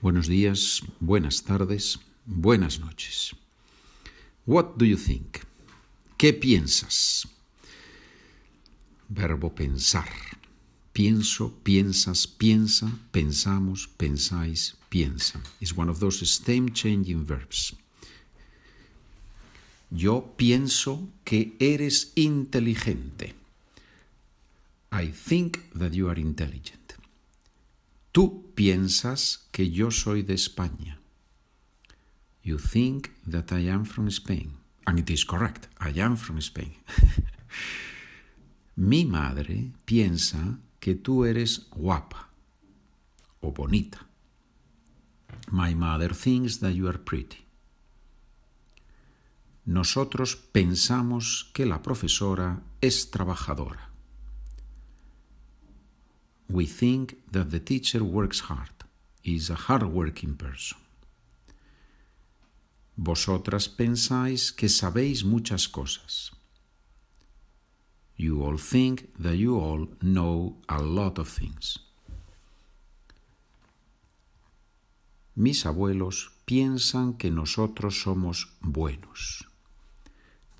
Buenos días, buenas tardes, buenas noches. What do you think? ¿Qué piensas? Verbo pensar. Pienso, piensas, piensa, pensamos, pensáis, piensa. It's one of those stem changing verbs. Yo pienso que eres inteligente. I think that you are intelligent. Tú piensas que yo soy de España. You think that I am from Spain. And it is correct. I am from Spain. Mi madre piensa que tú eres guapa o bonita. My mother thinks that you are pretty. Nosotros pensamos que la profesora es trabajadora. We think that the teacher works hard, is a hard-working person. Vosotras pensáis que sabéis muchas cosas. You all think that you all know a lot of things. Mis abuelos piensan que nosotros somos buenos.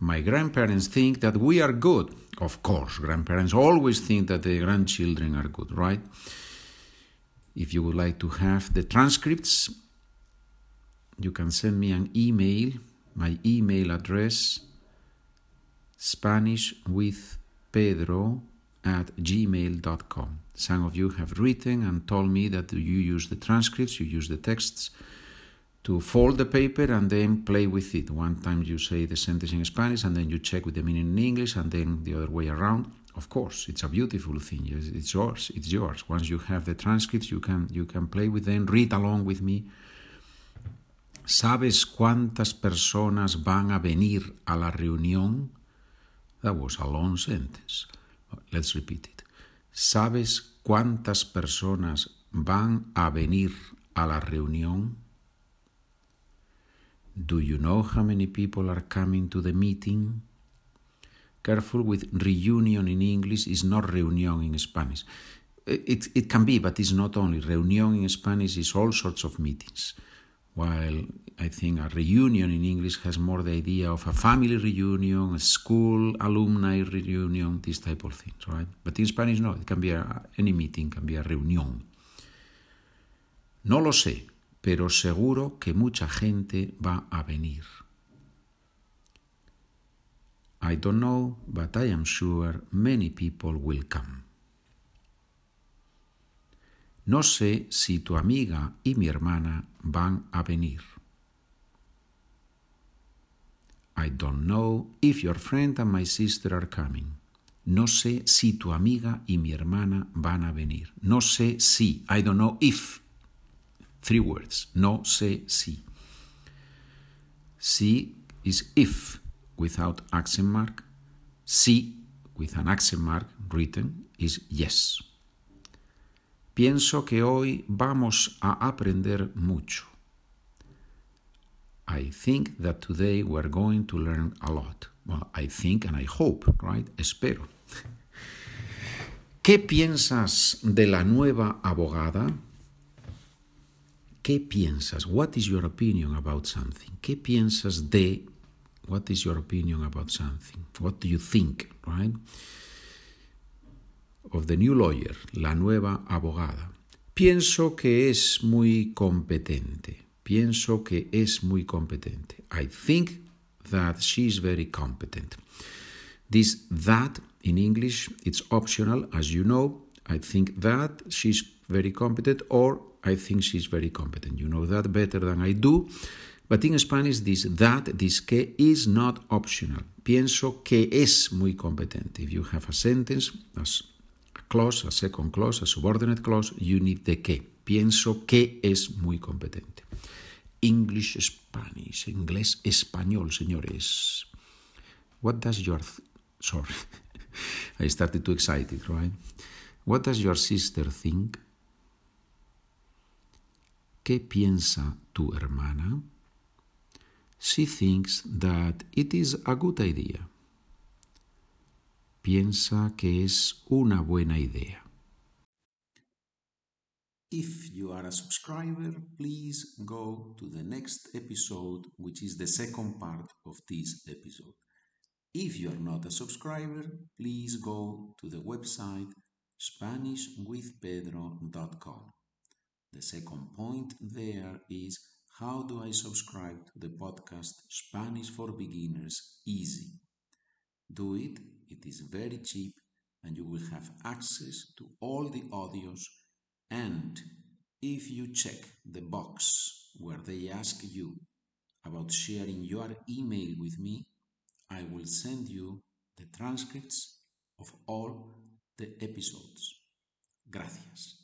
My grandparents think that we are good. Of course, grandparents always think that the grandchildren are good, right? If you would like to have the transcripts, you can send me an email. My email address Spanish with Pedro at gmail.com. Some of you have written and told me that you use the transcripts, you use the texts to fold the paper and then play with it. One time you say the sentence in Spanish and then you check with the meaning in English and then the other way around. Of course, it's a beautiful thing. It's yours. It's yours. Once you have the transcripts, you can you can play with them, read along with me. ¿Sabes cuántas personas van a venir a la reunión? That was a long sentence. Let's repeat it. ¿Sabes cuántas personas van a venir a la reunión? Do you know how many people are coming to the meeting? Careful with reunion in English is not reunión in Spanish. It, it can be, but it's not only. Reunión in Spanish is all sorts of meetings. While I think a reunion in English has more the idea of a family reunion, a school alumni reunion, this type of things, right? But in Spanish, no, it can be a, any meeting, can be a reunión. No lo sé, pero seguro que mucha gente va a venir. I don't know, but I am sure many people will come. No sé si tu amiga y mi hermana van a venir. I don't know if your friend and my sister are coming. No sé si tu amiga y mi hermana van a venir. No sé si. I don't know if. Three words. No sé si. Si is if without accent mark. Si with an accent mark written is yes. Pienso que hoy vamos a aprender mucho. I think that today we're going to learn a lot. Well, I think and I hope, right? Espero. ¿Qué piensas de la nueva abogada? ¿Qué piensas? What is your opinion about something? ¿Qué piensas de? What is your opinion about something? What do you think, right? Of the new lawyer, la nueva abogada. Pienso que es muy competente. Pienso que es muy competente. I think that she is very competent. This that in English it's optional as you know. I think that she's very competent or I think she's very competent. You know that better than I do. But in Spanish, this that, this que is not optional. Pienso que es muy competente. If you have a sentence as a clause, a second clause, a subordinate clause, you need the que. Pienso que es muy competente. English, Spanish, inglés, español, señores. What does your sorry, I started too excited, right? What does your sister think? ¿Qué piensa tu hermana? She thinks that it is a good idea. Piensa que es una buena idea. If you are a subscriber, please go to the next episode, which is the second part of this episode. If you are not a subscriber, please go to the website SpanishWithPedro.com. The second point there is how do I subscribe to the podcast Spanish for Beginners Easy? Do it, it is very cheap, and you will have access to all the audios. And if you check the box where they ask you about sharing your email with me, I will send you the transcripts of all the episodes. Gracias.